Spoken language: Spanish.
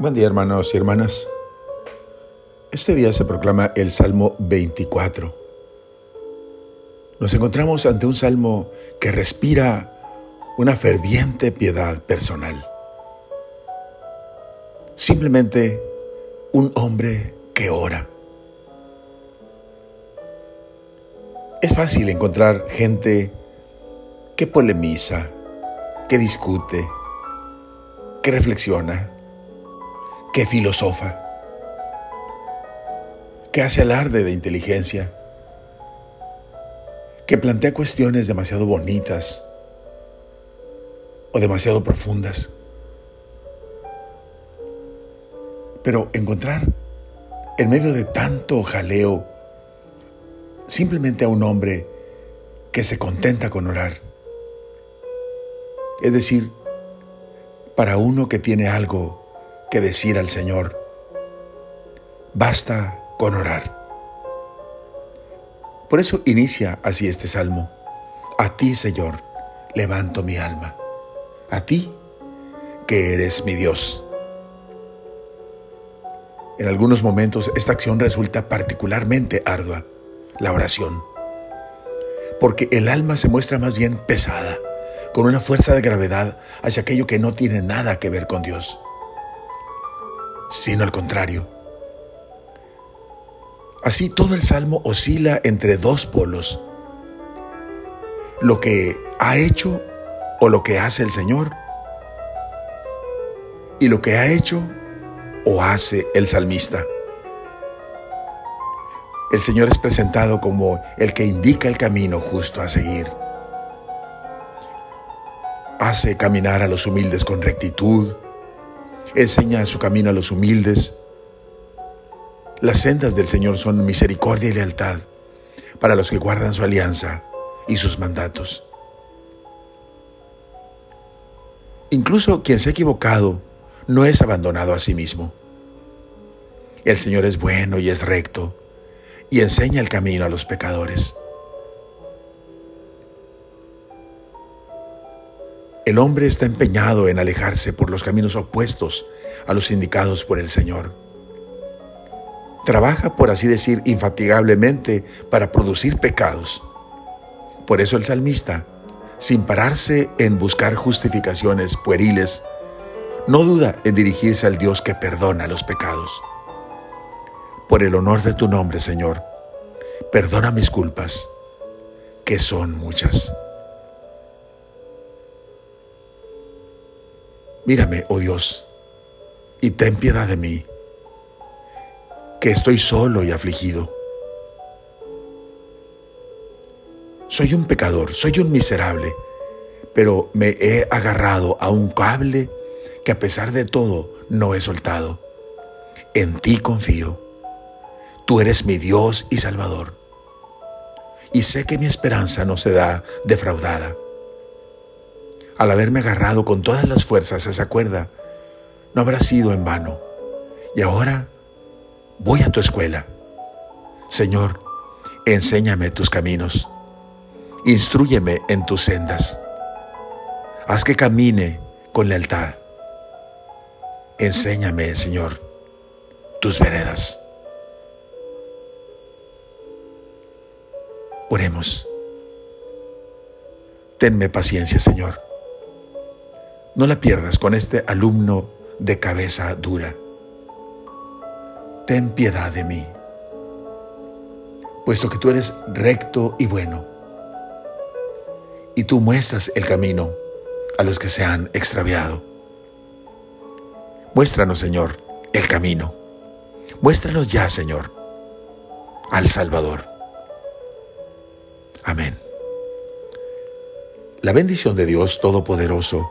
Buen día hermanos y hermanas. Este día se proclama el Salmo 24. Nos encontramos ante un salmo que respira una ferviente piedad personal. Simplemente un hombre que ora. Es fácil encontrar gente que polemiza, que discute, que reflexiona, que filosofa, que hace alarde de inteligencia, que plantea cuestiones demasiado bonitas o demasiado profundas. Pero encontrar en medio de tanto jaleo simplemente a un hombre que se contenta con orar. Es decir, para uno que tiene algo que decir al Señor. Basta con orar. Por eso inicia así este salmo. A ti, Señor, levanto mi alma. A ti, que eres mi Dios. En algunos momentos esta acción resulta particularmente ardua, la oración, porque el alma se muestra más bien pesada, con una fuerza de gravedad hacia aquello que no tiene nada que ver con Dios sino al contrario. Así todo el salmo oscila entre dos polos, lo que ha hecho o lo que hace el Señor y lo que ha hecho o hace el salmista. El Señor es presentado como el que indica el camino justo a seguir. Hace caminar a los humildes con rectitud, enseña su camino a los humildes. Las sendas del Señor son misericordia y lealtad para los que guardan su alianza y sus mandatos. Incluso quien se ha equivocado no es abandonado a sí mismo. El Señor es bueno y es recto y enseña el camino a los pecadores. El hombre está empeñado en alejarse por los caminos opuestos a los indicados por el Señor. Trabaja, por así decir, infatigablemente para producir pecados. Por eso el salmista, sin pararse en buscar justificaciones pueriles, no duda en dirigirse al Dios que perdona los pecados. Por el honor de tu nombre, Señor, perdona mis culpas, que son muchas. Mírame, oh Dios, y ten piedad de mí, que estoy solo y afligido. Soy un pecador, soy un miserable, pero me he agarrado a un cable que a pesar de todo no he soltado. En ti confío. Tú eres mi Dios y Salvador. Y sé que mi esperanza no se da defraudada al haberme agarrado con todas las fuerzas a esa cuerda, no habrá sido en vano. Y ahora voy a tu escuela. Señor, enséñame tus caminos. Instrúyeme en tus sendas. Haz que camine con lealtad. Enséñame, Señor, tus veredas. Oremos. Tenme paciencia, Señor no la pierdas con este alumno de cabeza dura. Ten piedad de mí, puesto que tú eres recto y bueno, y tú muestras el camino a los que se han extraviado. Muéstranos, Señor, el camino. Muéstranos ya, Señor, al Salvador. Amén. La bendición de Dios Todopoderoso,